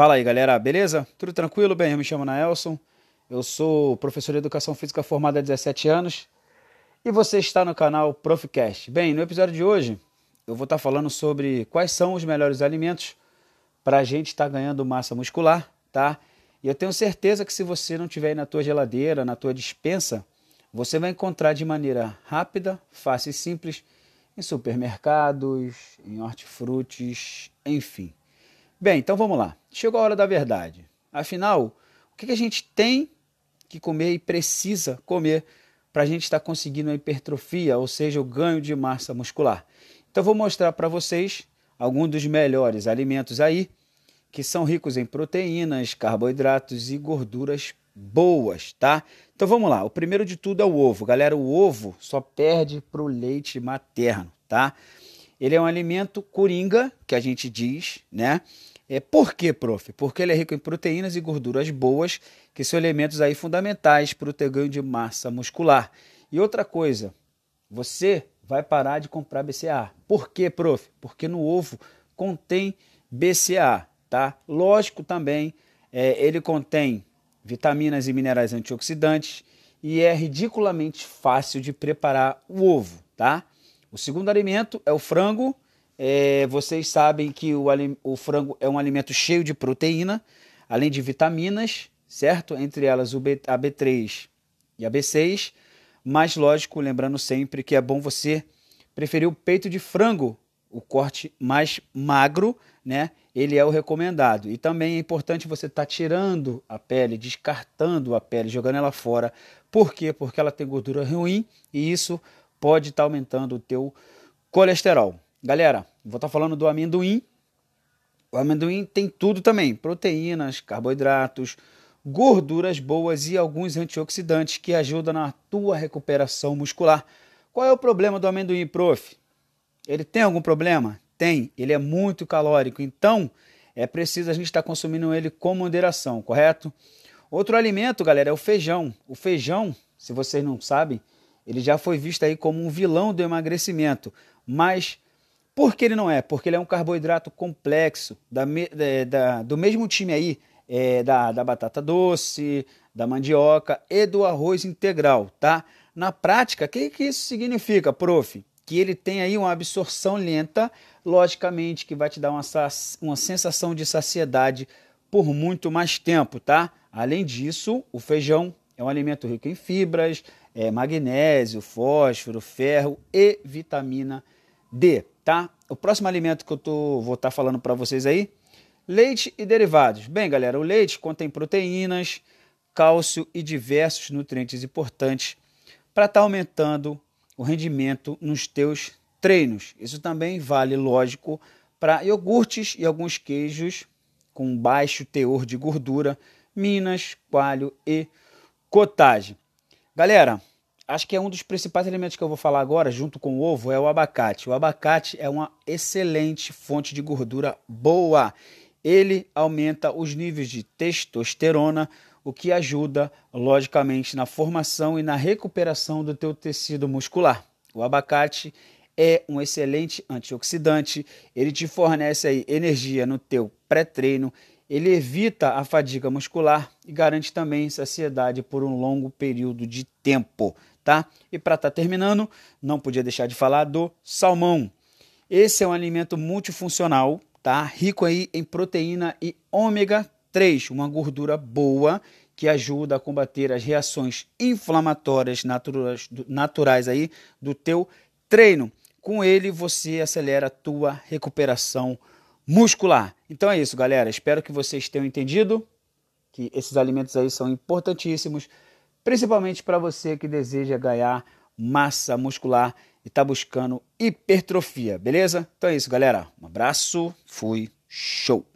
Fala aí, galera, beleza? Tudo tranquilo? Bem, eu me chamo Naelson, eu sou professor de Educação Física formado há 17 anos e você está no canal Profcast. Bem, no episódio de hoje eu vou estar falando sobre quais são os melhores alimentos para a gente estar ganhando massa muscular, tá? E eu tenho certeza que se você não tiver aí na tua geladeira, na tua dispensa, você vai encontrar de maneira rápida, fácil e simples em supermercados, em hortifrutis, enfim. Bem, então vamos lá. Chegou a hora da verdade. Afinal, o que a gente tem que comer e precisa comer para a gente estar conseguindo a hipertrofia, ou seja, o ganho de massa muscular? Então vou mostrar para vocês alguns dos melhores alimentos aí que são ricos em proteínas, carboidratos e gorduras boas, tá? Então vamos lá. O primeiro de tudo é o ovo. Galera, o ovo só perde para o leite materno, tá? Ele é um alimento coringa, que a gente diz, né? É, por quê, prof? Porque ele é rico em proteínas e gorduras boas, que são elementos aí fundamentais para o teu ganho de massa muscular. E outra coisa, você vai parar de comprar BCA. Por quê, prof? Porque no ovo contém BCA tá? Lógico também, é, ele contém vitaminas e minerais antioxidantes e é ridiculamente fácil de preparar o ovo, tá? O segundo alimento é o frango. É, vocês sabem que o, o frango é um alimento cheio de proteína, além de vitaminas, certo? Entre elas o B, a B3 e a B6. Mas, lógico, lembrando sempre que é bom você preferir o peito de frango, o corte mais magro, né? Ele é o recomendado. E também é importante você estar tá tirando a pele, descartando a pele, jogando ela fora. Por quê? Porque ela tem gordura ruim e isso pode estar tá aumentando o teu colesterol. Galera, vou estar tá falando do amendoim. O amendoim tem tudo também: proteínas, carboidratos, gorduras boas e alguns antioxidantes que ajudam na tua recuperação muscular. Qual é o problema do amendoim, prof? Ele tem algum problema? Tem, ele é muito calórico, então é preciso a gente estar tá consumindo ele com moderação, correto? Outro alimento, galera, é o feijão. O feijão, se vocês não sabem, ele já foi visto aí como um vilão do emagrecimento, mas por que ele não é? Porque ele é um carboidrato complexo, da, da, do mesmo time aí, é, da, da batata doce, da mandioca e do arroz integral, tá? Na prática, o que, que isso significa, prof? que ele tem aí uma absorção lenta, logicamente que vai te dar uma, uma sensação de saciedade por muito mais tempo, tá? Além disso, o feijão é um alimento rico em fibras, é, magnésio, fósforo, ferro e vitamina D, tá? O próximo alimento que eu tô, vou estar tá falando para vocês aí, leite e derivados. Bem, galera, o leite contém proteínas, cálcio e diversos nutrientes importantes para estar tá aumentando o rendimento nos teus treinos. Isso também vale, lógico, para iogurtes e alguns queijos com baixo teor de gordura, minas, coalho e cottage. Galera, acho que é um dos principais elementos que eu vou falar agora, junto com o ovo, é o abacate. O abacate é uma excelente fonte de gordura boa. Ele aumenta os níveis de testosterona, o que ajuda, logicamente, na formação e na recuperação do teu tecido muscular. O abacate é um excelente antioxidante, ele te fornece aí energia no teu pré-treino, ele evita a fadiga muscular e garante também saciedade por um longo período de tempo, tá? E para estar tá terminando, não podia deixar de falar do salmão. Esse é um alimento multifuncional, tá? Rico aí em proteína e ômega 3, uma gordura boa que ajuda a combater as reações inflamatórias naturais, naturais aí do teu treino. Com ele você acelera a tua recuperação muscular. Então é isso, galera. Espero que vocês tenham entendido que esses alimentos aí são importantíssimos, principalmente para você que deseja ganhar massa muscular e está buscando hipertrofia, beleza? Então é isso, galera. Um abraço, fui, show!